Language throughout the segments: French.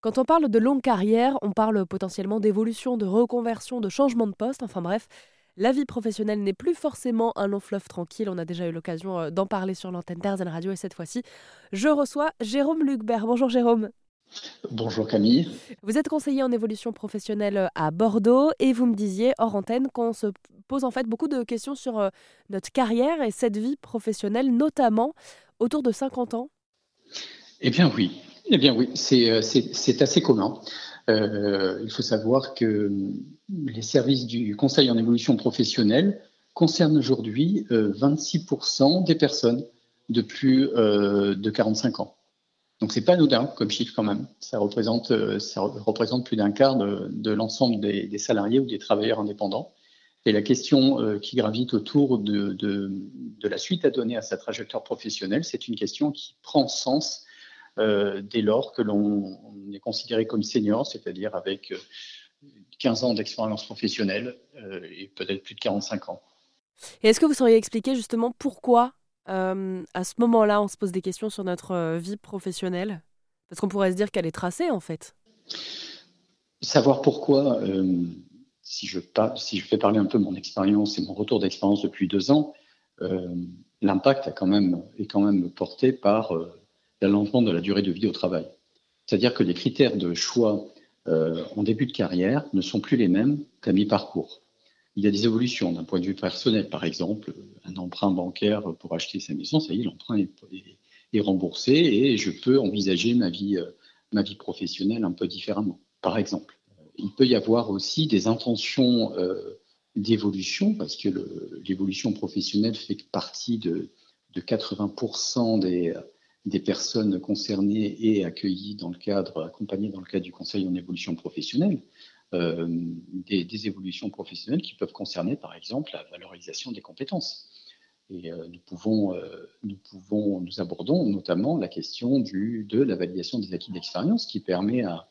Quand on parle de longue carrière, on parle potentiellement d'évolution, de reconversion, de changement de poste, enfin bref, la vie professionnelle n'est plus forcément un long fleuve tranquille. On a déjà eu l'occasion euh, d'en parler sur l'antenne d'Airzen Radio et cette fois-ci, je reçois Jérôme Lucbert. Bonjour Jérôme. Bonjour Camille. Vous êtes conseiller en évolution professionnelle euh, à Bordeaux et vous me disiez hors antenne qu'on se pose en fait beaucoup de questions sur euh, notre carrière et cette vie professionnelle, notamment autour de 50 ans. Eh bien oui, eh bien oui, c'est euh, assez commun. Euh, il faut savoir que les services du Conseil en évolution professionnelle concernent aujourd'hui 26% euh, des personnes de plus de 45 ans. Donc c'est pas anodin comme chiffre quand même. Ça représente, ça représente plus d'un quart de, l'ensemble des, salariés ou des travailleurs indépendants. Et la question qui gravite autour de, la suite à donner à sa trajectoire professionnelle, c'est une question qui prend sens euh, dès lors que l'on est considéré comme senior, c'est-à-dire avec 15 euh, ans d'expérience professionnelle euh, et peut-être plus de 45 ans. Et est-ce que vous sauriez expliquer justement pourquoi, à ce moment-là, on se pose des questions sur notre vie professionnelle? Parce qu'on pourrait se dire qu'elle est tracée, en fait. Savoir pourquoi, si, je, si je fais parler un peu mon expérience et mon retour d'expérience depuis deux ans, l'impact quand même, est quand même porté par l'allongement de la durée de vie au travail. C'est-à-dire que les critères de choix euh, en début de carrière ne sont plus les mêmes qu'à mi-parcours. Il y a des évolutions d'un point de vue personnel, par exemple, un emprunt bancaire pour acheter sa maison, ça y est, l'emprunt est, remboursé et je peux envisager ma vie, euh, ma vie professionnelle un peu différemment, par exemple. Il peut y avoir aussi des intentions euh, d'évolution, parce que l'évolution professionnelle fait partie de 80% des, des personnes concernées et accueillies dans le cadre, accompagnées dans le cadre du Conseil en évolution professionnelle, euh, des, évolutions professionnelles qui peuvent concerner, par exemple, la valorisation des compétences. Euh, euh, nous abordons notamment la question du, de la validation des acquis d'expérience qui permet à,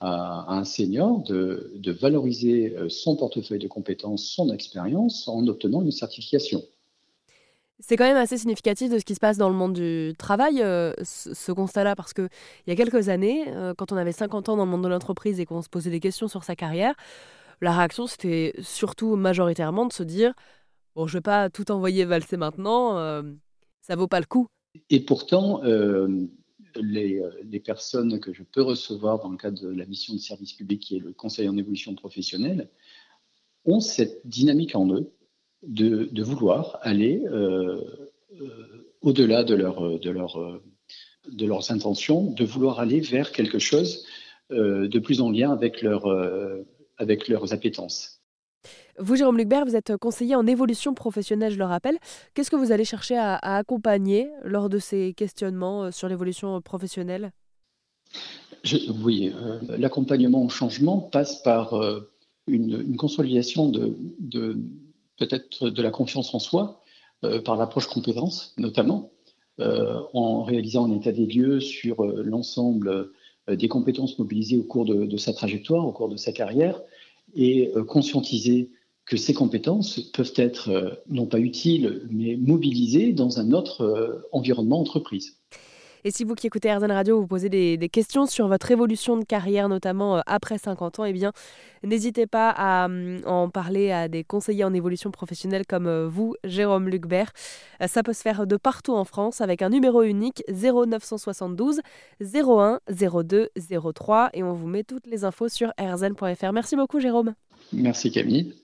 à, un senior de, de valoriser son portefeuille de compétences, son expérience en obtenant une certification. C'est quand même assez significatif de ce qui se passe dans le monde du travail, euh, ce, constat-là, parce qu'il y a quelques années, euh, quand on avait 50 ans dans le monde de l'entreprise et qu'on se posait des questions sur sa carrière, la réaction, c'était surtout majoritairement de se dire Bon, je ne vais pas tout envoyer valser maintenant, euh, ça vaut pas le coup. Et pourtant, les, les, personnes que je peux recevoir dans le cadre de la mission de service public, qui est le Conseil en évolution professionnelle, ont cette dynamique en eux de, vouloir aller euh, euh, au-delà de, leur, de, leur, de leurs intentions, de vouloir aller vers quelque chose euh, de plus en lien avec, leur, avec leurs appétences. Vous, Jérôme Lucbert, vous êtes conseiller en évolution professionnelle, je le rappelle. Qu'est-ce que vous allez chercher à, accompagner lors de ces questionnements sur l'évolution professionnelle? Oui, l'accompagnement au changement passe par une, consolidation de, peut-être de la confiance en soi euh, par l'approche compétence notamment, euh, en réalisant un état des lieux sur euh, l'ensemble des compétences mobilisées au cours de, sa trajectoire, au cours de sa carrière, et conscientiser que ces compétences peuvent être non pas utiles, mais mobilisées dans un autre environnement entreprise. Et si vous qui écoutez RZN Radio, vous posez des, questions sur votre évolution de carrière, notamment euh, après 50 ans, eh bien, n'hésitez pas à hum, en parler à des conseillers en évolution professionnelle comme euh, vous, Jérôme Lucbert. Euh, ça peut se faire de partout en France avec un numéro unique 0972 01 02 03 et on vous met toutes les infos sur rzn.fr. Merci beaucoup, Jérôme. Merci, Camille.